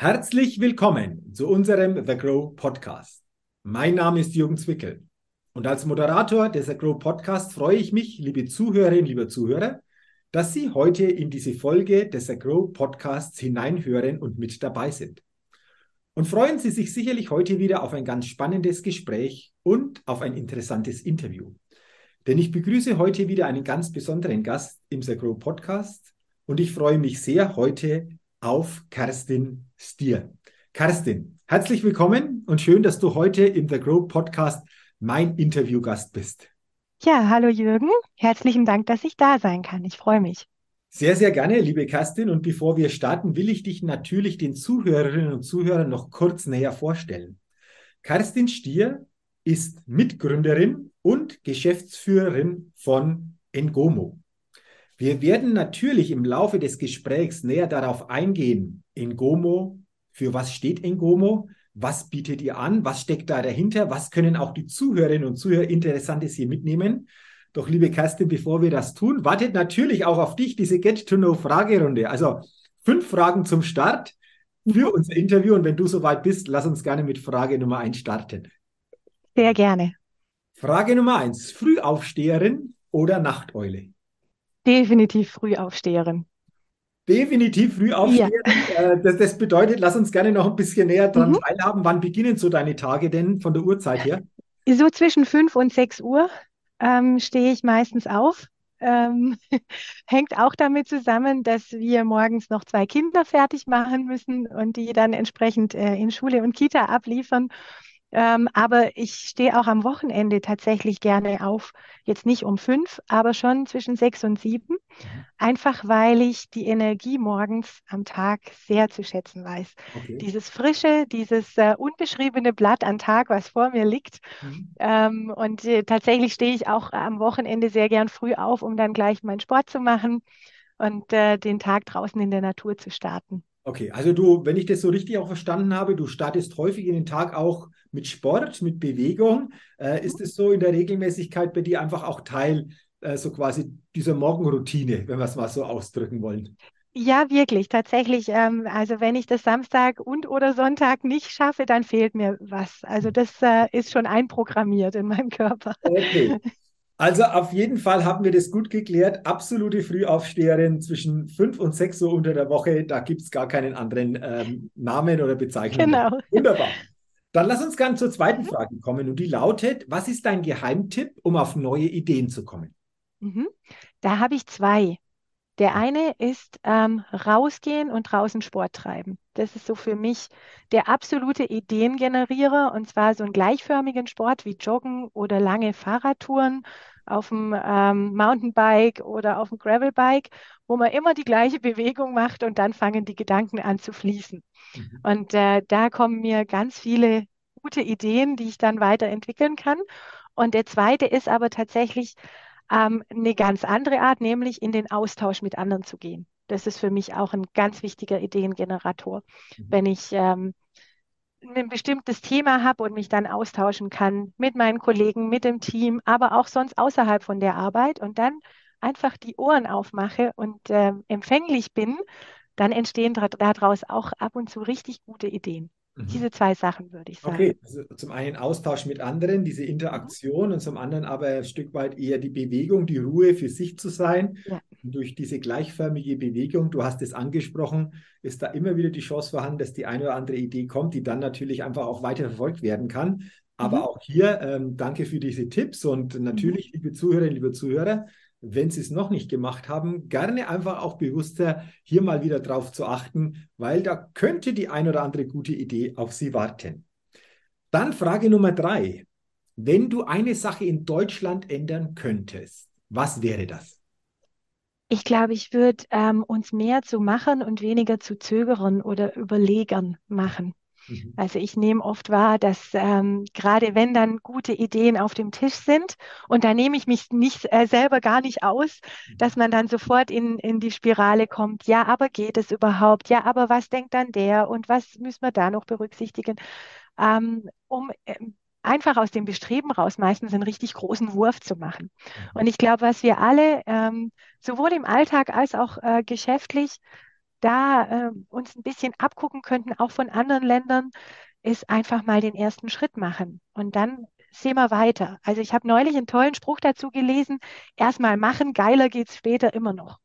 Herzlich willkommen zu unserem The Grow Podcast. Mein Name ist Jürgen Zwickel und als Moderator des The Grow Podcast freue ich mich, liebe Zuhörerinnen, liebe Zuhörer, dass Sie heute in diese Folge des The Grow Podcasts hineinhören und mit dabei sind. Und freuen Sie sich sicherlich heute wieder auf ein ganz spannendes Gespräch und auf ein interessantes Interview. Denn ich begrüße heute wieder einen ganz besonderen Gast im The Grow Podcast und ich freue mich sehr, heute auf Kerstin Stier. Kerstin, herzlich willkommen und schön, dass du heute im The Grow Podcast mein Interviewgast bist. Ja, hallo Jürgen. Herzlichen Dank, dass ich da sein kann. Ich freue mich. Sehr, sehr gerne, liebe Kerstin. Und bevor wir starten, will ich dich natürlich den Zuhörerinnen und Zuhörern noch kurz näher vorstellen. Kerstin Stier ist Mitgründerin und Geschäftsführerin von Engomo. Wir werden natürlich im Laufe des Gesprächs näher darauf eingehen, Engomo, für was steht Engomo, was bietet ihr an, was steckt da dahinter, was können auch die Zuhörerinnen und Zuhörer Interessantes hier mitnehmen. Doch liebe Kerstin, bevor wir das tun, wartet natürlich auch auf dich diese Get-to-Know-Fragerunde. Also fünf Fragen zum Start für unser Interview. Und wenn du soweit bist, lass uns gerne mit Frage Nummer eins starten. Sehr gerne. Frage Nummer eins: Frühaufsteherin oder Nachteule? Definitiv Frühaufsteherin. Definitiv Frühaufsteherin. Ja. Äh, das, das, bedeutet, lass uns gerne noch ein bisschen näher dran mhm. teilhaben. Wann beginnen so deine Tage denn von der Uhrzeit her? So zwischen 5 und 6 Uhr ähm, stehe ich meistens auf. Ähm, hängt auch damit zusammen, dass wir morgens noch zwei Kinder fertig machen müssen und die dann entsprechend äh, in Schule und Kita abliefern. Ähm, aber ich stehe auch am Wochenende tatsächlich gerne auf. Jetzt nicht um fünf, aber schon zwischen sechs und sieben. Mhm. Einfach weil ich die Energie morgens am Tag sehr zu schätzen weiß. Okay. Dieses frische, dieses äh, unbeschriebene Blatt am Tag, was vor mir liegt. Mhm. Ähm, und äh, tatsächlich stehe ich auch am Wochenende sehr gern früh auf, um dann gleich meinen Sport zu machen und äh, den Tag draußen in der Natur zu starten. Okay, also du, wenn ich das so richtig auch verstanden habe, du startest häufig in den Tag auch mit Sport, mit Bewegung. Äh, ist es so in der Regelmäßigkeit bei dir einfach auch Teil äh, so quasi dieser Morgenroutine, wenn wir es mal so ausdrücken wollen? Ja, wirklich, tatsächlich. Ähm, also wenn ich das Samstag und oder Sonntag nicht schaffe, dann fehlt mir was. Also hm. das äh, ist schon einprogrammiert in meinem Körper. Okay. Also auf jeden Fall haben wir das gut geklärt. Absolute Frühaufsteherin zwischen fünf und sechs Uhr unter der Woche. Da gibt es gar keinen anderen ähm, Namen oder Bezeichnung. Genau. Wunderbar. Dann lass uns gerne zur zweiten Frage kommen. Und die lautet, was ist dein Geheimtipp, um auf neue Ideen zu kommen? Mhm. Da habe ich zwei. Der eine ist ähm, rausgehen und draußen Sport treiben. Das ist so für mich der absolute Ideengenerierer und zwar so einen gleichförmigen Sport wie Joggen oder lange Fahrradtouren auf dem ähm, Mountainbike oder auf dem Gravelbike, wo man immer die gleiche Bewegung macht und dann fangen die Gedanken an zu fließen. Mhm. Und äh, da kommen mir ganz viele gute Ideen, die ich dann weiterentwickeln kann. Und der zweite ist aber tatsächlich ähm, eine ganz andere Art, nämlich in den Austausch mit anderen zu gehen. Das ist für mich auch ein ganz wichtiger Ideengenerator. Mhm. Wenn ich ähm, ein bestimmtes Thema habe und mich dann austauschen kann mit meinen Kollegen, mit dem Team, aber auch sonst außerhalb von der Arbeit und dann einfach die Ohren aufmache und äh, empfänglich bin, dann entstehen daraus auch ab und zu richtig gute Ideen. Mhm. Diese zwei Sachen würde ich sagen. Okay, also zum einen Austausch mit anderen, diese Interaktion mhm. und zum anderen aber ein Stück weit eher die Bewegung, die Ruhe für sich zu sein. Ja. Und durch diese gleichförmige Bewegung, du hast es angesprochen, ist da immer wieder die Chance vorhanden, dass die eine oder andere Idee kommt, die dann natürlich einfach auch weiter verfolgt werden kann. Aber mhm. auch hier ähm, danke für diese Tipps und natürlich, mhm. liebe Zuhörerinnen, liebe Zuhörer, wenn Sie es noch nicht gemacht haben, gerne einfach auch bewusster hier mal wieder drauf zu achten, weil da könnte die ein oder andere gute Idee auf Sie warten. Dann Frage Nummer drei. Wenn du eine Sache in Deutschland ändern könntest, was wäre das? Ich glaube, ich würde ähm, uns mehr zu machen und weniger zu zögern oder überlegern machen. Mhm. Also ich nehme oft wahr, dass ähm, gerade wenn dann gute Ideen auf dem Tisch sind und da nehme ich mich nicht äh, selber gar nicht aus, mhm. dass man dann sofort in, in die Spirale kommt, ja, aber geht es überhaupt? Ja, aber was denkt dann der und was müssen wir da noch berücksichtigen? Ähm, um äh, einfach aus dem Bestreben raus meistens einen richtig großen Wurf zu machen. Mhm. Und ich glaube, was wir alle ähm, sowohl im Alltag als auch äh, geschäftlich da äh, uns ein bisschen abgucken könnten, auch von anderen Ländern, ist einfach mal den ersten Schritt machen und dann sehen wir weiter. Also ich habe neulich einen tollen Spruch dazu gelesen, erstmal machen, geiler geht es später immer noch.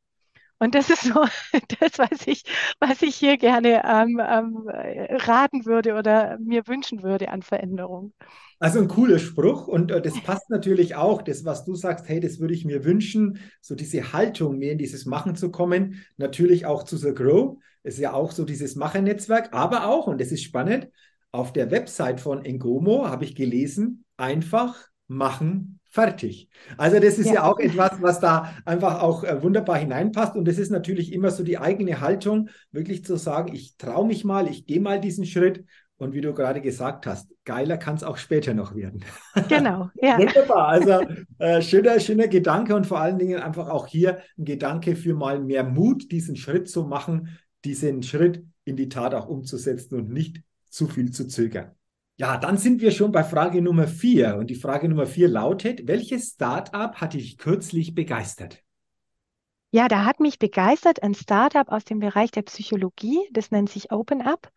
Und das ist so das, was ich, was ich hier gerne ähm, ähm, raten würde oder mir wünschen würde an Veränderung. Also ein cooler Spruch und äh, das passt natürlich auch, das, was du sagst, hey, das würde ich mir wünschen, so diese Haltung, mehr in dieses Machen zu kommen, natürlich auch zu The Grow, ist ja auch so dieses Machernetzwerk, aber auch, und das ist spannend, auf der Website von Engomo habe ich gelesen, einfach machen, fertig. Also das ist ja, ja auch etwas, was da einfach auch äh, wunderbar hineinpasst. Und das ist natürlich immer so die eigene Haltung, wirklich zu sagen, ich traue mich mal, ich gehe mal diesen Schritt. Und wie du gerade gesagt hast, geiler kann es auch später noch werden. Genau, ja. Wunderbar. Also äh, schöner, schöner Gedanke und vor allen Dingen einfach auch hier ein Gedanke für mal mehr Mut, diesen Schritt zu machen, diesen Schritt in die Tat auch umzusetzen und nicht zu viel zu zögern. Ja, dann sind wir schon bei Frage Nummer vier. Und die Frage Nummer vier lautet, welches Startup hat dich kürzlich begeistert? Ja, da hat mich begeistert ein Startup aus dem Bereich der Psychologie, das nennt sich OpenUp.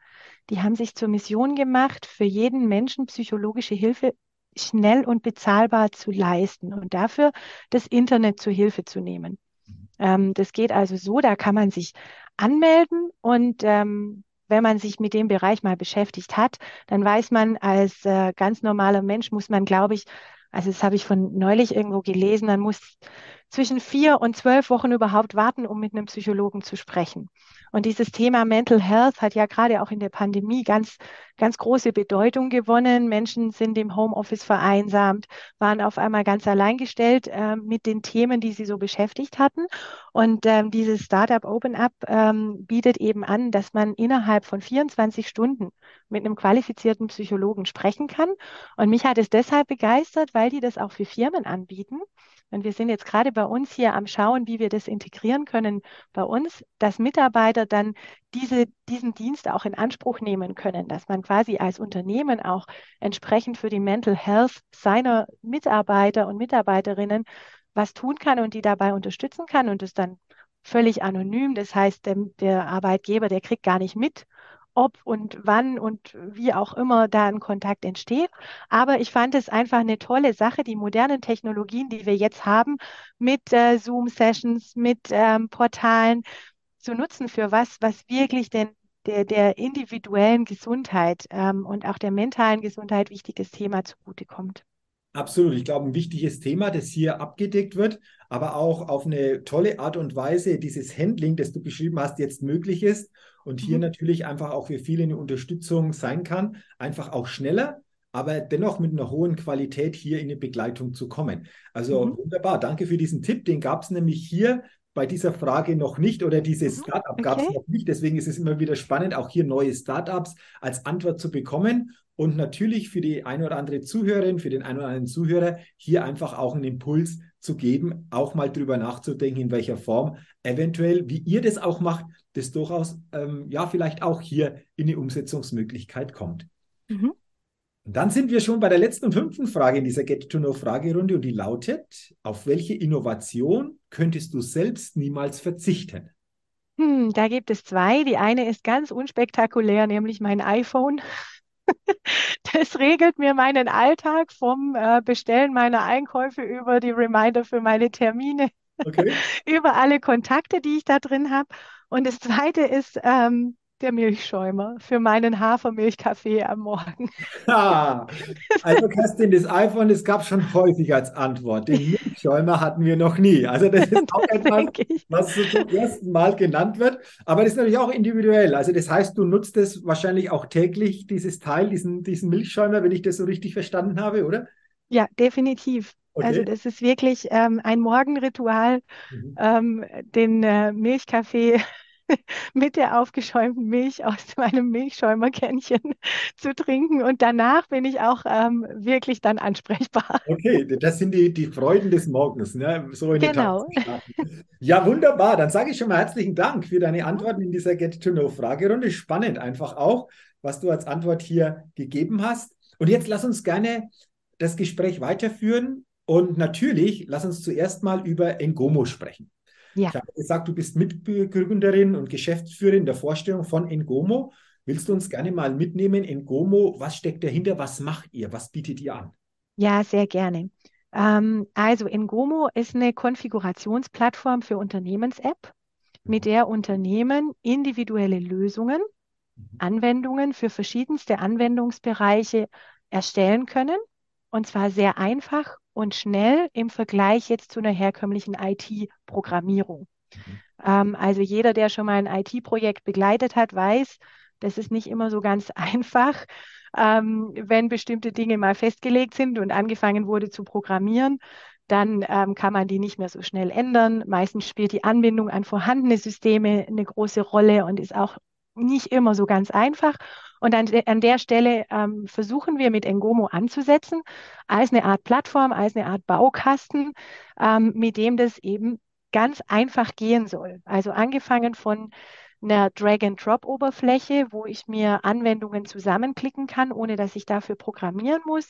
Die haben sich zur Mission gemacht, für jeden Menschen psychologische Hilfe schnell und bezahlbar zu leisten und dafür das Internet zur Hilfe zu nehmen. Mhm. Ähm, das geht also so, da kann man sich anmelden und ähm, wenn man sich mit dem Bereich mal beschäftigt hat, dann weiß man, als äh, ganz normaler Mensch muss man, glaube ich, also das habe ich von neulich irgendwo gelesen, man muss zwischen vier und zwölf Wochen überhaupt warten, um mit einem Psychologen zu sprechen. Und dieses Thema Mental Health hat ja gerade auch in der Pandemie ganz, ganz große Bedeutung gewonnen. Menschen sind im Homeoffice vereinsamt, waren auf einmal ganz alleingestellt äh, mit den Themen, die sie so beschäftigt hatten. Und ähm, dieses Startup Open Up ähm, bietet eben an, dass man innerhalb von 24 Stunden mit einem qualifizierten Psychologen sprechen kann. Und mich hat es deshalb begeistert, weil die das auch für Firmen anbieten. Und wir sind jetzt gerade bei uns hier am Schauen, wie wir das integrieren können bei uns, dass Mitarbeiter dann diese, diesen Dienst auch in Anspruch nehmen können, dass man quasi als Unternehmen auch entsprechend für die Mental Health seiner Mitarbeiter und Mitarbeiterinnen was tun kann und die dabei unterstützen kann und es dann völlig anonym. Das heißt, der, der Arbeitgeber, der kriegt gar nicht mit, ob und wann und wie auch immer da ein Kontakt entsteht. Aber ich fand es einfach eine tolle Sache, die modernen Technologien, die wir jetzt haben, mit äh, Zoom-Sessions, mit ähm, Portalen zu nutzen für was, was wirklich den der, der individuellen Gesundheit ähm, und auch der mentalen Gesundheit wichtiges Thema zugutekommt. Absolut. Ich glaube, ein wichtiges Thema, das hier abgedeckt wird, aber auch auf eine tolle Art und Weise dieses Handling, das du beschrieben hast, jetzt möglich ist und hier mhm. natürlich einfach auch für viele eine Unterstützung sein kann, einfach auch schneller, aber dennoch mit einer hohen Qualität hier in eine Begleitung zu kommen. Also mhm. wunderbar, danke für diesen Tipp. Den gab es nämlich hier bei dieser Frage noch nicht oder dieses mhm. Startup gab es noch nicht. Deswegen ist es immer wieder spannend, auch hier neue Startups als Antwort zu bekommen. Und natürlich für die eine oder andere Zuhörerin, für den einen oder anderen Zuhörer hier einfach auch einen Impuls zu geben, auch mal drüber nachzudenken, in welcher Form eventuell, wie ihr das auch macht, das durchaus ähm, ja vielleicht auch hier in die Umsetzungsmöglichkeit kommt. Mhm. Und dann sind wir schon bei der letzten und fünften Frage in dieser Get-to-Know-Fragerunde und die lautet, auf welche Innovation könntest du selbst niemals verzichten? Hm, da gibt es zwei. Die eine ist ganz unspektakulär, nämlich mein iPhone. Das regelt mir meinen Alltag vom äh, Bestellen meiner Einkäufe über die Reminder für meine Termine, okay. über alle Kontakte, die ich da drin habe. Und das zweite ist ähm, der Milchschäumer für meinen Hafermilchkaffee am Morgen. Ah, also Kerstin, das iPhone, das gab es schon häufig als Antwort. Den Milchschäumer hatten wir noch nie. Also das ist auch etwas, was so zum ersten Mal genannt wird. Aber das ist natürlich auch individuell. Also das heißt, du nutzt es wahrscheinlich auch täglich, dieses Teil, diesen, diesen Milchschäumer, wenn ich das so richtig verstanden habe, oder? Ja, definitiv. Okay. Also das ist wirklich ähm, ein Morgenritual, mhm. ähm, den äh, Milchkaffee mit der aufgeschäumten Milch aus meinem Milchschäumerkännchen zu trinken. Und danach bin ich auch ähm, wirklich dann ansprechbar. Okay, das sind die, die Freuden des Morgens, ne? so in genau. Ja, wunderbar. Dann sage ich schon mal herzlichen Dank für deine Antworten in dieser Get-to-Know-Fragerunde. Spannend einfach auch, was du als Antwort hier gegeben hast. Und jetzt lass uns gerne das Gespräch weiterführen. Und natürlich, lass uns zuerst mal über Engomo sprechen. Ja. Ich habe gesagt, du bist Mitbegründerin und Geschäftsführerin der Vorstellung von Engomo. Willst du uns gerne mal mitnehmen? Engomo, was steckt dahinter? Was macht ihr? Was bietet ihr an? Ja, sehr gerne. Ähm, also Engomo ist eine Konfigurationsplattform für Unternehmens-App, mit mhm. der Unternehmen individuelle Lösungen, mhm. Anwendungen für verschiedenste Anwendungsbereiche erstellen können. Und zwar sehr einfach und schnell im Vergleich jetzt zu einer herkömmlichen IT-Programmierung. Mhm. Ähm, also jeder, der schon mal ein IT-Projekt begleitet hat, weiß, das ist nicht immer so ganz einfach, ähm, wenn bestimmte Dinge mal festgelegt sind und angefangen wurde zu programmieren. Dann ähm, kann man die nicht mehr so schnell ändern. Meistens spielt die Anbindung an vorhandene Systeme eine große Rolle und ist auch nicht immer so ganz einfach. Und an, an der Stelle ähm, versuchen wir mit Engomo anzusetzen, als eine Art Plattform, als eine Art Baukasten, ähm, mit dem das eben ganz einfach gehen soll. Also angefangen von einer Drag-and-Drop-Oberfläche, wo ich mir Anwendungen zusammenklicken kann, ohne dass ich dafür programmieren muss,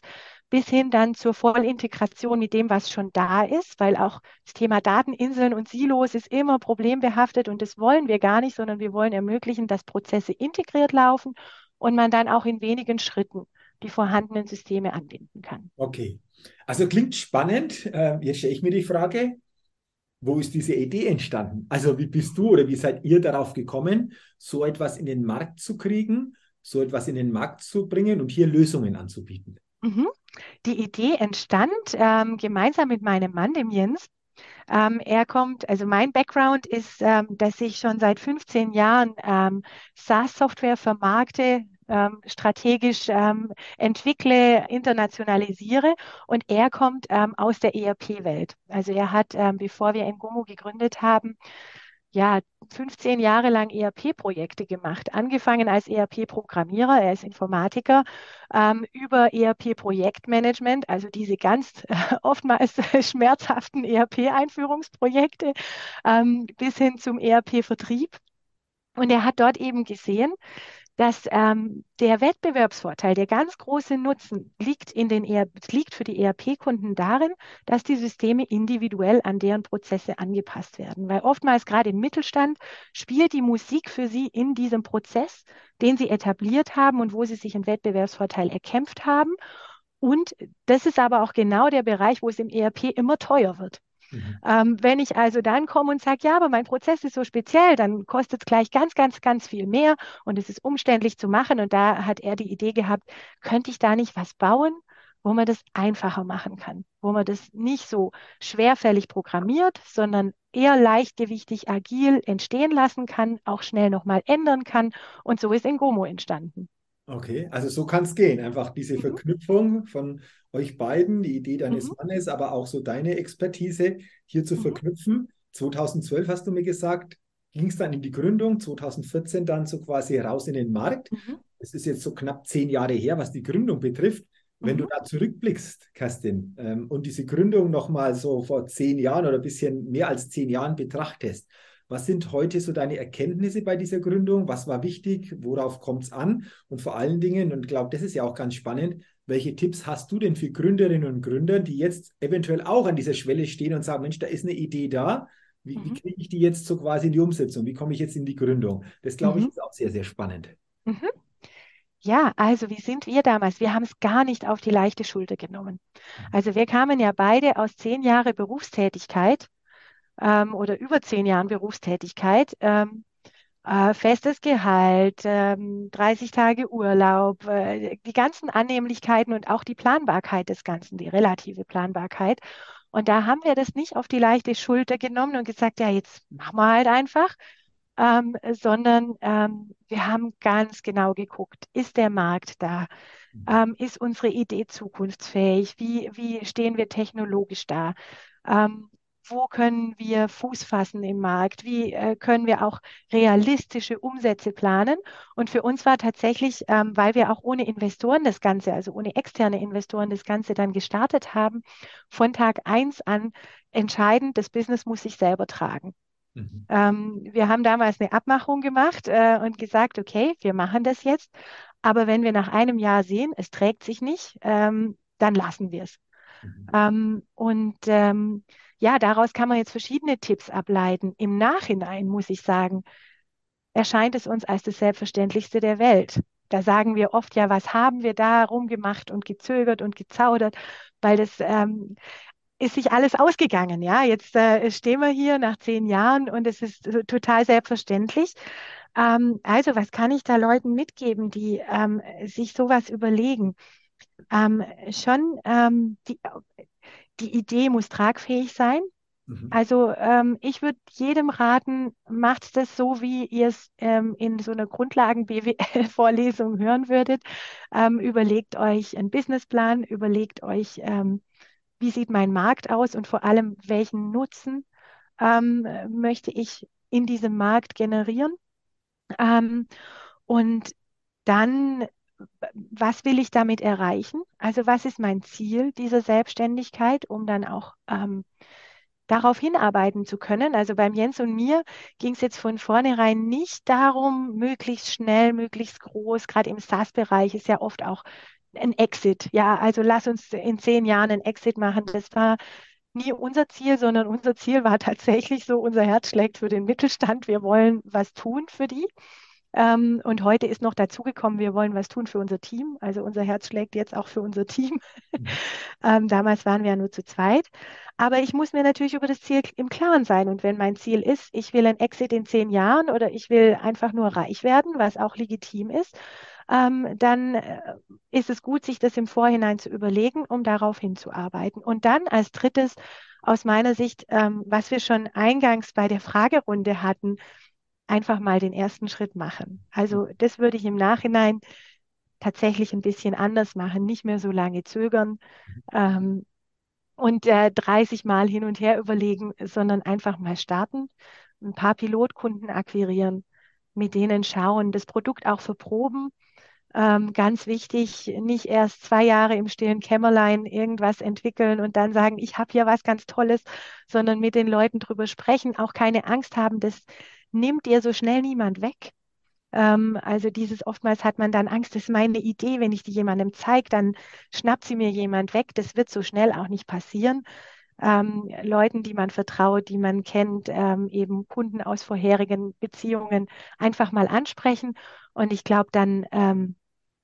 bis hin dann zur Vollintegration mit dem, was schon da ist, weil auch das Thema Dateninseln und Silos ist immer problembehaftet und das wollen wir gar nicht, sondern wir wollen ermöglichen, dass Prozesse integriert laufen und man dann auch in wenigen Schritten die vorhandenen Systeme anbinden kann. Okay, also klingt spannend. Äh, jetzt stelle ich mir die Frage, wo ist diese Idee entstanden? Also wie bist du oder wie seid ihr darauf gekommen, so etwas in den Markt zu kriegen, so etwas in den Markt zu bringen und hier Lösungen anzubieten? Mhm. Die Idee entstand ähm, gemeinsam mit meinem Mann, dem Jens. Ähm, er kommt, also mein Background ist, ähm, dass ich schon seit 15 Jahren ähm, SaaS-Software vermarkte, ähm, strategisch ähm, entwickle, internationalisiere und er kommt ähm, aus der ERP-Welt. Also er hat, bevor wir Engomo gegründet haben, ja, 15 Jahre lang ERP-Projekte gemacht. Angefangen als ERP-Programmierer, er ist Informatiker, ähm, über ERP-Projektmanagement, also diese ganz äh, oftmals schmerzhaften ERP-Einführungsprojekte, ähm, bis hin zum ERP-Vertrieb. Und er hat dort eben gesehen, dass ähm, der Wettbewerbsvorteil, der ganz große Nutzen liegt, in den ER, liegt für die ERP-Kunden darin, dass die Systeme individuell an deren Prozesse angepasst werden. Weil oftmals gerade im Mittelstand spielt die Musik für sie in diesem Prozess, den sie etabliert haben und wo sie sich einen Wettbewerbsvorteil erkämpft haben. Und das ist aber auch genau der Bereich, wo es im ERP immer teuer wird. Mhm. Ähm, wenn ich also dann komme und sage, ja, aber mein Prozess ist so speziell, dann kostet es gleich ganz, ganz, ganz viel mehr und es ist umständlich zu machen. Und da hat er die Idee gehabt, könnte ich da nicht was bauen, wo man das einfacher machen kann, wo man das nicht so schwerfällig programmiert, sondern eher leichtgewichtig, agil entstehen lassen kann, auch schnell nochmal ändern kann. Und so ist Engomo entstanden. Okay, also so kann es gehen. Einfach diese mhm. Verknüpfung von euch beiden, die Idee deines mhm. Mannes, aber auch so deine Expertise hier zu mhm. verknüpfen. 2012 hast du mir gesagt, ging es dann in die Gründung, 2014 dann so quasi raus in den Markt. Mhm. Es ist jetzt so knapp zehn Jahre her, was die Gründung betrifft. Wenn du mhm. da zurückblickst, Kerstin, ähm, und diese Gründung nochmal so vor zehn Jahren oder ein bisschen mehr als zehn Jahren betrachtest, was sind heute so deine Erkenntnisse bei dieser Gründung? Was war wichtig? Worauf kommt es an? Und vor allen Dingen, und ich glaube, das ist ja auch ganz spannend, welche Tipps hast du denn für Gründerinnen und Gründer, die jetzt eventuell auch an dieser Schwelle stehen und sagen, Mensch, da ist eine Idee da. Wie, mhm. wie kriege ich die jetzt so quasi in die Umsetzung? Wie komme ich jetzt in die Gründung? Das glaube mhm. ich ist auch sehr, sehr spannend. Mhm. Ja, also wie sind wir damals? Wir haben es gar nicht auf die leichte Schulter genommen. Mhm. Also wir kamen ja beide aus zehn Jahren Berufstätigkeit ähm, oder über zehn Jahren Berufstätigkeit, ähm, äh, festes Gehalt, ähm, 30 Tage Urlaub, äh, die ganzen Annehmlichkeiten und auch die Planbarkeit des Ganzen, die relative Planbarkeit. Und da haben wir das nicht auf die leichte Schulter genommen und gesagt, ja, jetzt machen wir halt einfach, ähm, sondern ähm, wir haben ganz genau geguckt, ist der Markt da? Ähm, ist unsere Idee zukunftsfähig? Wie, wie stehen wir technologisch da? Wo können wir Fuß fassen im Markt, wie äh, können wir auch realistische Umsätze planen. Und für uns war tatsächlich, ähm, weil wir auch ohne Investoren das Ganze, also ohne externe Investoren das Ganze dann gestartet haben, von Tag eins an entscheidend, das Business muss sich selber tragen. Mhm. Ähm, wir haben damals eine Abmachung gemacht äh, und gesagt, okay, wir machen das jetzt. Aber wenn wir nach einem Jahr sehen, es trägt sich nicht, ähm, dann lassen wir es. Mhm. Ähm, und ähm, ja, daraus kann man jetzt verschiedene Tipps ableiten. Im Nachhinein muss ich sagen, erscheint es uns als das Selbstverständlichste der Welt. Da sagen wir oft, ja, was haben wir da rumgemacht und gezögert und gezaudert, weil das ähm, ist sich alles ausgegangen. Ja, jetzt äh, stehen wir hier nach zehn Jahren und es ist total selbstverständlich. Ähm, also, was kann ich da Leuten mitgeben, die ähm, sich sowas überlegen? Ähm, schon ähm, die, die Idee muss tragfähig sein. Mhm. Also ähm, ich würde jedem raten, macht das so, wie ihr es ähm, in so einer Grundlagen-BWL-Vorlesung hören würdet. Ähm, überlegt euch einen Businessplan, überlegt euch, ähm, wie sieht mein Markt aus und vor allem, welchen Nutzen ähm, möchte ich in diesem Markt generieren. Ähm, und dann was will ich damit erreichen? Also was ist mein Ziel dieser Selbstständigkeit, um dann auch ähm, darauf hinarbeiten zu können. Also beim Jens und mir ging es jetzt von vornherein nicht darum, möglichst schnell, möglichst groß, gerade im SaaS-Bereich ist ja oft auch ein Exit. Ja, also lass uns in zehn Jahren ein Exit machen. Das war nie unser Ziel, sondern unser Ziel war tatsächlich so, unser Herz schlägt für den Mittelstand. Wir wollen was tun für die. Ähm, und heute ist noch dazugekommen, wir wollen was tun für unser Team. Also unser Herz schlägt jetzt auch für unser Team. Mhm. ähm, damals waren wir ja nur zu zweit. Aber ich muss mir natürlich über das Ziel im Klaren sein. Und wenn mein Ziel ist, ich will ein Exit in zehn Jahren oder ich will einfach nur reich werden, was auch legitim ist, ähm, dann äh, ist es gut, sich das im Vorhinein zu überlegen, um darauf hinzuarbeiten. Und dann als drittes, aus meiner Sicht, ähm, was wir schon eingangs bei der Fragerunde hatten, einfach mal den ersten Schritt machen. Also das würde ich im Nachhinein tatsächlich ein bisschen anders machen, nicht mehr so lange zögern ähm, und äh, 30 Mal hin und her überlegen, sondern einfach mal starten, ein paar Pilotkunden akquirieren, mit denen schauen, das Produkt auch verproben. Ähm, ganz wichtig, nicht erst zwei Jahre im stillen Kämmerlein irgendwas entwickeln und dann sagen, ich habe hier was ganz Tolles, sondern mit den Leuten drüber sprechen, auch keine Angst haben, dass nimmt dir so schnell niemand weg. Ähm, also dieses oftmals hat man dann Angst, das ist meine Idee, wenn ich die jemandem zeige, dann schnappt sie mir jemand weg. Das wird so schnell auch nicht passieren. Ähm, Leuten, die man vertraut, die man kennt, ähm, eben Kunden aus vorherigen Beziehungen einfach mal ansprechen. Und ich glaube, dann, ähm,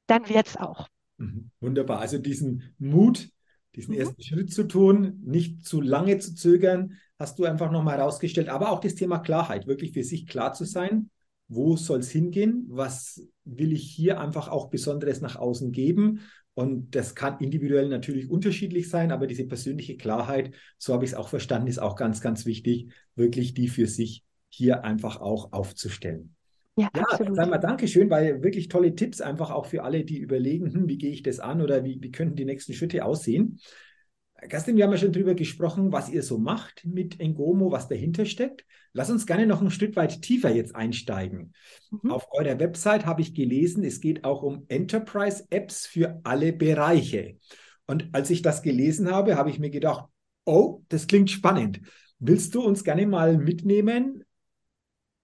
dann wird es auch. Mhm. Wunderbar. Also diesen Mut, diesen mhm. ersten Schritt zu tun, nicht zu lange zu zögern, hast du einfach nochmal herausgestellt. Aber auch das Thema Klarheit, wirklich für sich klar zu sein, wo soll es hingehen, was will ich hier einfach auch Besonderes nach außen geben. Und das kann individuell natürlich unterschiedlich sein, aber diese persönliche Klarheit, so habe ich es auch verstanden, ist auch ganz, ganz wichtig, wirklich die für sich hier einfach auch aufzustellen. Ja, ja absolut. Sagen wir Dankeschön, weil wirklich tolle Tipps einfach auch für alle, die überlegen, hm, wie gehe ich das an oder wie, wie könnten die nächsten Schritte aussehen. Kerstin, wir haben ja schon darüber gesprochen, was ihr so macht mit Engomo, was dahinter steckt. Lass uns gerne noch ein Stück weit tiefer jetzt einsteigen. Mhm. Auf eurer Website habe ich gelesen, es geht auch um Enterprise-Apps für alle Bereiche. Und als ich das gelesen habe, habe ich mir gedacht, oh, das klingt spannend. Willst du uns gerne mal mitnehmen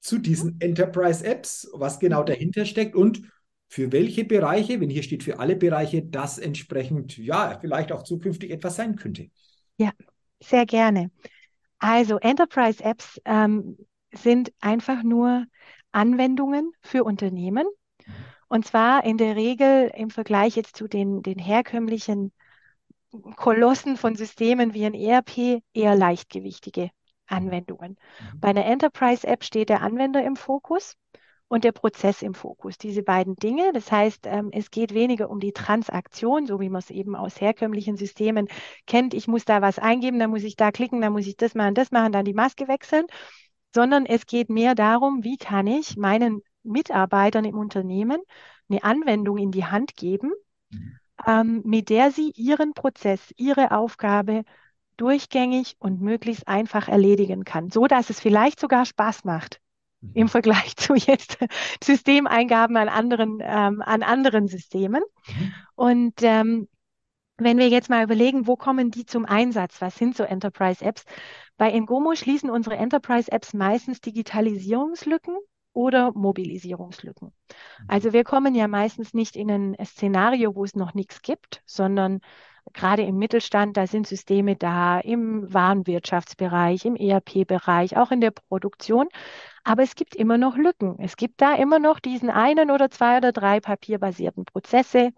zu diesen. Enterprise-Apps, was genau mhm. dahinter steckt und für welche Bereiche, wenn hier steht für alle Bereiche, das entsprechend ja vielleicht auch zukünftig etwas sein könnte. Ja, sehr gerne. Also Enterprise Apps ähm, sind einfach nur Anwendungen für Unternehmen. Mhm. Und zwar in der Regel im Vergleich jetzt zu den, den herkömmlichen Kolossen von Systemen wie ein ERP eher leichtgewichtige Anwendungen. Mhm. Bei einer Enterprise App steht der Anwender im Fokus und der Prozess im Fokus. Diese beiden Dinge. Das heißt, ähm, es geht weniger um die Transaktion, so wie man es eben aus herkömmlichen Systemen kennt. Ich muss da was eingeben, dann muss ich da klicken, dann muss ich das machen, das machen, dann die Maske wechseln, sondern es geht mehr darum, wie kann ich meinen Mitarbeitern im Unternehmen eine Anwendung in die Hand geben, mhm. ähm, mit der sie ihren Prozess, ihre Aufgabe durchgängig und möglichst einfach erledigen kann, so dass es vielleicht sogar Spaß macht im Vergleich zu jetzt Systemeingaben an anderen, ähm, an anderen Systemen. Mhm. Und ähm, wenn wir jetzt mal überlegen, wo kommen die zum Einsatz? Was sind so Enterprise-Apps? Bei Engomo schließen unsere Enterprise-Apps meistens Digitalisierungslücken oder Mobilisierungslücken. Mhm. Also wir kommen ja meistens nicht in ein Szenario, wo es noch nichts gibt, sondern Gerade im Mittelstand, da sind Systeme da, im Warenwirtschaftsbereich, im ERP-Bereich, auch in der Produktion. Aber es gibt immer noch Lücken. Es gibt da immer noch diesen einen oder zwei oder drei papierbasierten Prozesse,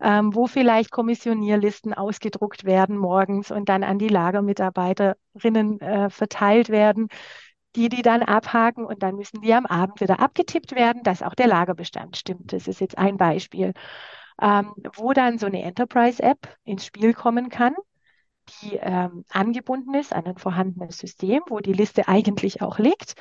ähm, wo vielleicht Kommissionierlisten ausgedruckt werden morgens und dann an die Lagermitarbeiterinnen äh, verteilt werden, die die dann abhaken und dann müssen die am Abend wieder abgetippt werden, dass auch der Lagerbestand stimmt. Das ist jetzt ein Beispiel, ähm, wo dann so eine Enterprise-App ins Spiel kommen kann, die ähm, angebunden ist an ein vorhandenes System, wo die Liste eigentlich auch liegt.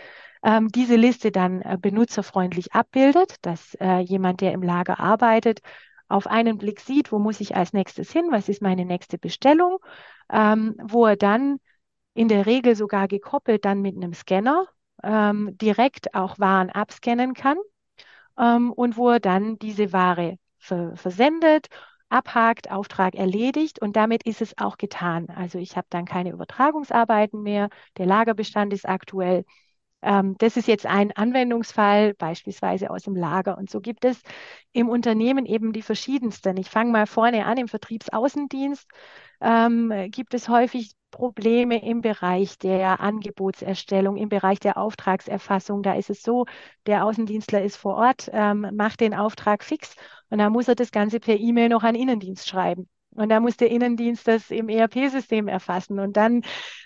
Ähm, diese Liste dann äh, benutzerfreundlich abbildet, dass äh, jemand, der im Lager arbeitet, auf einen Blick sieht, wo muss ich als nächstes hin, was ist meine nächste Bestellung, ähm, wo er dann in der Regel sogar gekoppelt dann mit einem Scanner ähm, direkt auch Waren abscannen kann ähm, und wo er dann diese Ware ver versendet, abhakt, Auftrag erledigt und damit ist es auch getan. Also ich habe dann keine Übertragungsarbeiten mehr, der Lagerbestand ist aktuell ähm, das ist jetzt ein Anwendungsfall, beispielsweise aus dem Lager. Und so gibt es im Unternehmen eben die verschiedensten. Ich fange mal vorne an, im Vertriebsaußendienst ähm, gibt es häufig Probleme im Bereich der Angebotserstellung, im Bereich der Auftragserfassung. Da ist es so, der Außendienstler ist vor Ort, ähm, macht den Auftrag fix und dann muss er das Ganze per E-Mail noch an Innendienst schreiben. Und da muss der Innendienst das im ERP-System erfassen. Und dann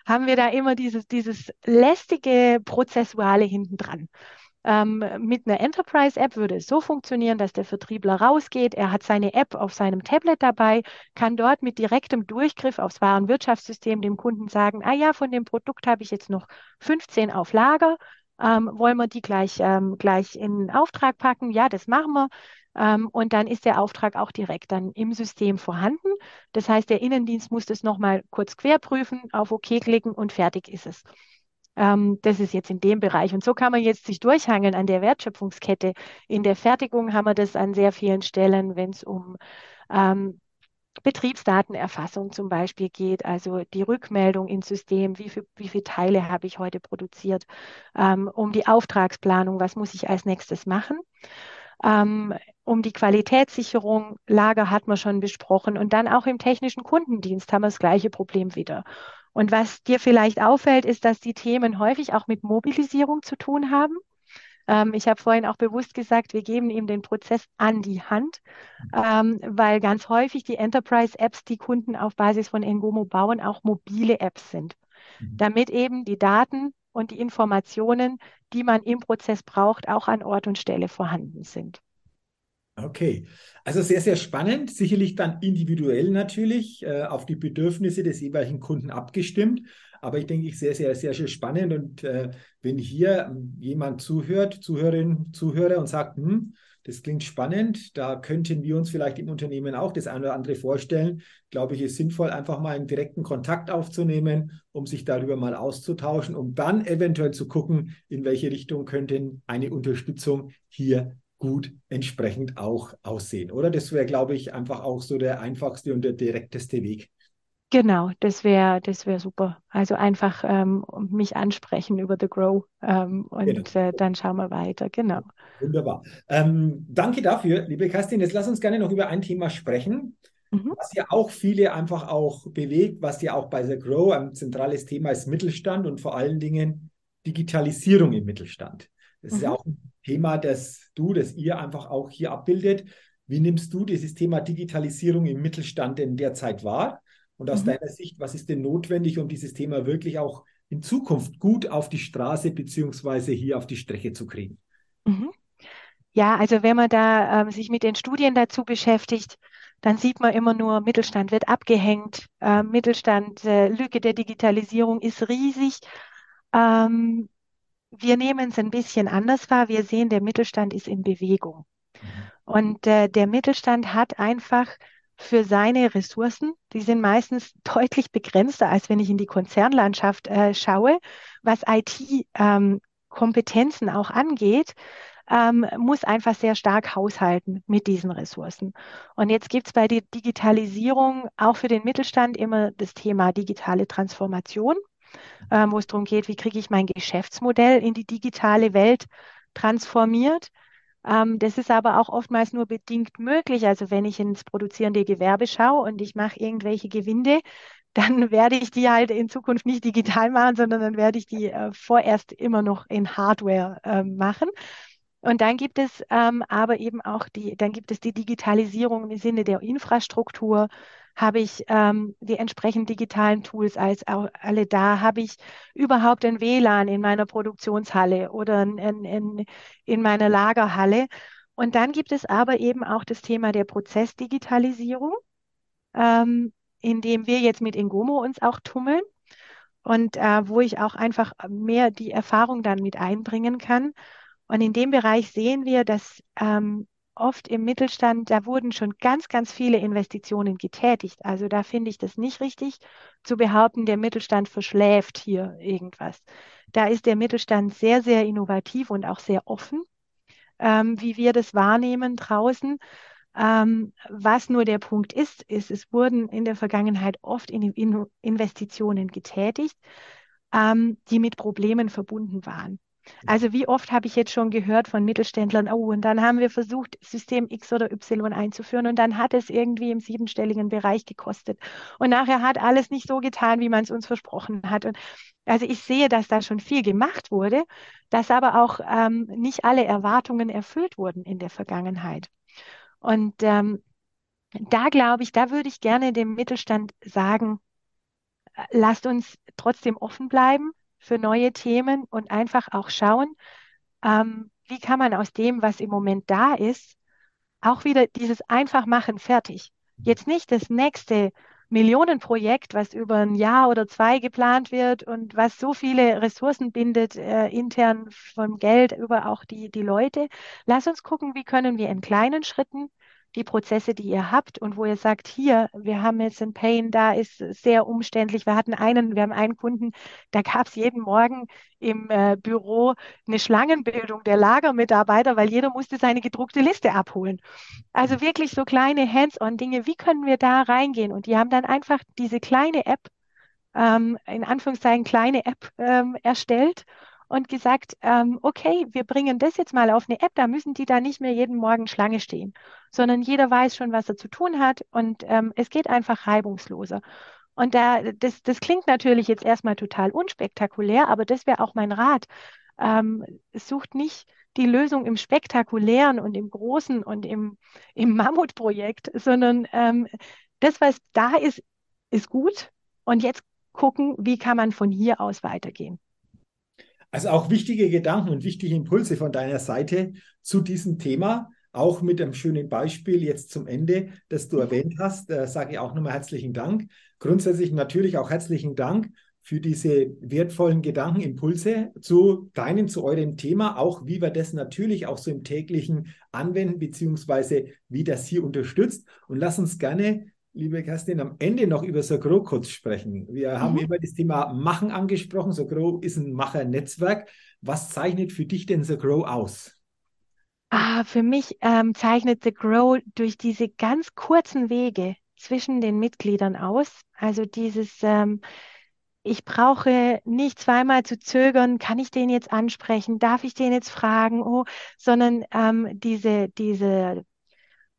haben wir da immer dieses, dieses lästige Prozessuale hinten dran. Ähm, mit einer Enterprise-App würde es so funktionieren, dass der Vertriebler rausgeht, er hat seine App auf seinem Tablet dabei, kann dort mit direktem Durchgriff aufs Warenwirtschaftssystem dem Kunden sagen, ah ja, von dem Produkt habe ich jetzt noch 15 auf Lager, ähm, wollen wir die gleich, ähm, gleich in Auftrag packen? Ja, das machen wir. Ähm, und dann ist der Auftrag auch direkt dann im System vorhanden. Das heißt, der Innendienst muss das nochmal kurz querprüfen, auf OK klicken und fertig ist es. Ähm, das ist jetzt in dem Bereich. Und so kann man jetzt sich durchhangeln an der Wertschöpfungskette. In der Fertigung haben wir das an sehr vielen Stellen, wenn es um ähm, Betriebsdatenerfassung zum Beispiel geht, also die Rückmeldung ins System, wie, viel, wie viele Teile habe ich heute produziert, ähm, um die Auftragsplanung, was muss ich als nächstes machen. Ähm, um die Qualitätssicherung, Lager hat man schon besprochen und dann auch im technischen Kundendienst haben wir das gleiche Problem wieder. Und was dir vielleicht auffällt, ist, dass die Themen häufig auch mit Mobilisierung zu tun haben. Ähm, ich habe vorhin auch bewusst gesagt, wir geben ihm den Prozess an die Hand, ähm, weil ganz häufig die Enterprise-Apps, die Kunden auf Basis von Engomo bauen, auch mobile Apps sind, mhm. damit eben die Daten und die Informationen, die man im Prozess braucht, auch an Ort und Stelle vorhanden sind. Okay, also sehr, sehr spannend, sicherlich dann individuell natürlich äh, auf die Bedürfnisse des jeweiligen Kunden abgestimmt, aber ich denke, ich sehr, sehr, sehr, sehr spannend und äh, wenn hier jemand zuhört, Zuhörerin, Zuhörer und sagt, hm, das klingt spannend. Da könnten wir uns vielleicht im Unternehmen auch das eine oder andere vorstellen. Glaube ich, ist sinnvoll, einfach mal einen direkten Kontakt aufzunehmen, um sich darüber mal auszutauschen, um dann eventuell zu gucken, in welche Richtung könnte eine Unterstützung hier gut entsprechend auch aussehen. Oder das wäre, glaube ich, einfach auch so der einfachste und der direkteste Weg. Genau, das wäre das wäre super. Also einfach ähm, mich ansprechen über The Grow ähm, und genau. äh, dann schauen wir weiter. Genau. Wunderbar. Ähm, danke dafür, liebe Kerstin. Jetzt lass uns gerne noch über ein Thema sprechen, mhm. was ja auch viele einfach auch bewegt, was ja auch bei The Grow ein zentrales Thema ist Mittelstand und vor allen Dingen Digitalisierung im Mittelstand. Das mhm. ist ja auch ein Thema, das du, das ihr einfach auch hier abbildet. Wie nimmst du dieses Thema Digitalisierung im Mittelstand denn derzeit wahr? Und aus mhm. deiner Sicht, was ist denn notwendig, um dieses Thema wirklich auch in Zukunft gut auf die Straße beziehungsweise hier auf die Strecke zu kriegen? Mhm. Ja, also wenn man da ähm, sich mit den Studien dazu beschäftigt, dann sieht man immer nur, Mittelstand wird abgehängt, äh, Mittelstand, äh, Lücke der Digitalisierung ist riesig. Ähm, wir nehmen es ein bisschen anders wahr. Wir sehen, der Mittelstand ist in Bewegung. Mhm. Und äh, der Mittelstand hat einfach für seine Ressourcen. Die sind meistens deutlich begrenzter, als wenn ich in die Konzernlandschaft äh, schaue, was IT-Kompetenzen ähm, auch angeht. Ähm, muss einfach sehr stark haushalten mit diesen Ressourcen. Und jetzt gibt es bei der Digitalisierung auch für den Mittelstand immer das Thema digitale Transformation, ähm, wo es darum geht, wie kriege ich mein Geschäftsmodell in die digitale Welt transformiert. Ähm, das ist aber auch oftmals nur bedingt möglich. Also wenn ich ins produzierende Gewerbe schaue und ich mache irgendwelche Gewinde, dann werde ich die halt in Zukunft nicht digital machen, sondern dann werde ich die äh, vorerst immer noch in Hardware äh, machen. Und dann gibt es ähm, aber eben auch die, dann gibt es die Digitalisierung im Sinne der Infrastruktur. Habe ich ähm, die entsprechenden digitalen Tools als auch alle da? Habe ich überhaupt ein WLAN in meiner Produktionshalle oder in, in, in meiner Lagerhalle? Und dann gibt es aber eben auch das Thema der Prozessdigitalisierung. Ähm, in dem wir jetzt mit Ingomo uns auch tummeln und äh, wo ich auch einfach mehr die Erfahrung dann mit einbringen kann. Und in dem Bereich sehen wir, dass ähm, oft im Mittelstand, da wurden schon ganz, ganz viele Investitionen getätigt. Also da finde ich das nicht richtig zu behaupten, der Mittelstand verschläft hier irgendwas. Da ist der Mittelstand sehr, sehr innovativ und auch sehr offen, ähm, wie wir das wahrnehmen draußen. Ähm, was nur der Punkt ist, ist, es wurden in der Vergangenheit oft in, in Investitionen getätigt, ähm, die mit Problemen verbunden waren. Also wie oft habe ich jetzt schon gehört von Mittelständlern, oh, und dann haben wir versucht, System X oder Y einzuführen und dann hat es irgendwie im siebenstelligen Bereich gekostet. Und nachher hat alles nicht so getan, wie man es uns versprochen hat. Und also ich sehe, dass da schon viel gemacht wurde, dass aber auch ähm, nicht alle Erwartungen erfüllt wurden in der Vergangenheit. Und ähm, da glaube ich, da würde ich gerne dem Mittelstand sagen, äh, lasst uns trotzdem offen bleiben für neue Themen und einfach auch schauen, ähm, wie kann man aus dem, was im Moment da ist, auch wieder dieses einfach machen fertig. Jetzt nicht das nächste Millionenprojekt, was über ein Jahr oder zwei geplant wird und was so viele Ressourcen bindet, äh, intern vom Geld über auch die, die Leute. Lass uns gucken, wie können wir in kleinen Schritten die Prozesse, die ihr habt und wo ihr sagt, hier, wir haben jetzt ein Pain, da ist sehr umständlich. Wir hatten einen, wir haben einen Kunden, da gab es jeden Morgen im äh, Büro eine Schlangenbildung der Lagermitarbeiter, weil jeder musste seine gedruckte Liste abholen. Also wirklich so kleine Hands-on-Dinge, wie können wir da reingehen? Und die haben dann einfach diese kleine App, ähm, in Anführungszeichen kleine App ähm, erstellt und gesagt, ähm, okay, wir bringen das jetzt mal auf eine App, da müssen die da nicht mehr jeden Morgen Schlange stehen, sondern jeder weiß schon, was er zu tun hat und ähm, es geht einfach reibungsloser. Und da, das, das klingt natürlich jetzt erstmal total unspektakulär, aber das wäre auch mein Rat. Ähm, sucht nicht die Lösung im Spektakulären und im Großen und im, im Mammutprojekt, sondern ähm, das, was da ist, ist gut. Und jetzt gucken, wie kann man von hier aus weitergehen. Also auch wichtige Gedanken und wichtige Impulse von deiner Seite zu diesem Thema. Auch mit einem schönen Beispiel jetzt zum Ende, das du erwähnt hast, äh, sage ich auch nochmal herzlichen Dank. Grundsätzlich natürlich auch herzlichen Dank für diese wertvollen Gedanken, Impulse zu deinem, zu eurem Thema, auch wie wir das natürlich auch so im täglichen anwenden, beziehungsweise wie das hier unterstützt. Und lass uns gerne liebe Kerstin, am Ende noch über Sogro kurz sprechen. Wir mhm. haben immer das Thema Machen angesprochen. Sogro ist ein Machernetzwerk. Was zeichnet für dich denn Sogro aus? Ah, für mich ähm, zeichnet The Grow durch diese ganz kurzen Wege zwischen den Mitgliedern aus. Also dieses, ähm, ich brauche nicht zweimal zu zögern, kann ich den jetzt ansprechen, darf ich den jetzt fragen, oh, sondern ähm, diese, diese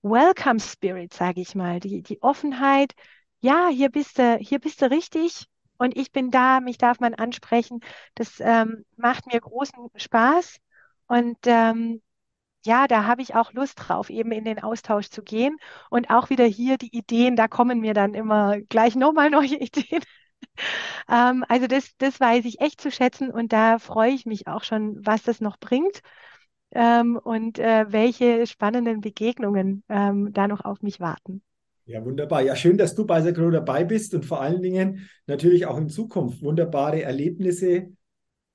Welcome Spirit, sage ich mal, die, die Offenheit, ja, hier bist du, hier bist du richtig und ich bin da, mich darf man ansprechen. Das ähm, macht mir großen Spaß und ähm, ja, da habe ich auch Lust drauf, eben in den Austausch zu gehen und auch wieder hier die Ideen, da kommen mir dann immer gleich nochmal neue Ideen. ähm, also das, das weiß ich echt zu schätzen und da freue ich mich auch schon, was das noch bringt ähm, und äh, welche spannenden Begegnungen ähm, da noch auf mich warten. Ja, wunderbar. Ja, schön, dass du bei Grow dabei bist und vor allen Dingen natürlich auch in Zukunft wunderbare Erlebnisse,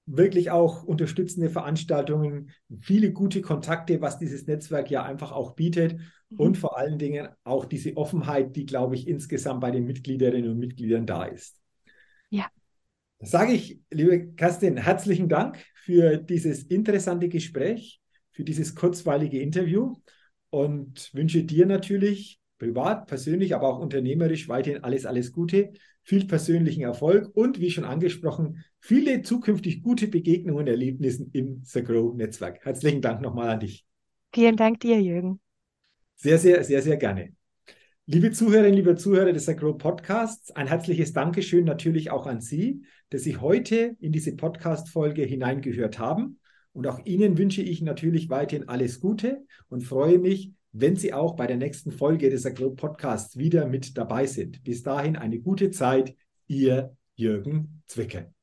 wirklich auch unterstützende Veranstaltungen, viele gute Kontakte, was dieses Netzwerk ja einfach auch bietet mhm. und vor allen Dingen auch diese Offenheit, die, glaube ich, insgesamt bei den Mitgliederinnen und Mitgliedern da ist. Ja. Sage ich, liebe Kerstin, herzlichen Dank für dieses interessante Gespräch für dieses kurzweilige Interview und wünsche dir natürlich privat, persönlich, aber auch unternehmerisch weiterhin alles, alles Gute, viel persönlichen Erfolg und wie schon angesprochen, viele zukünftig gute Begegnungen und Erlebnisse im The Grow Netzwerk. Herzlichen Dank nochmal an dich. Vielen Dank dir, Jürgen. Sehr, sehr, sehr, sehr gerne. Liebe Zuhörerinnen, liebe Zuhörer des Agro Podcasts, ein herzliches Dankeschön natürlich auch an Sie, dass Sie heute in diese Podcast-Folge hineingehört haben. Und auch Ihnen wünsche ich natürlich weiterhin alles Gute und freue mich, wenn Sie auch bei der nächsten Folge des Agro Podcasts wieder mit dabei sind. Bis dahin eine gute Zeit, Ihr Jürgen Zwicke.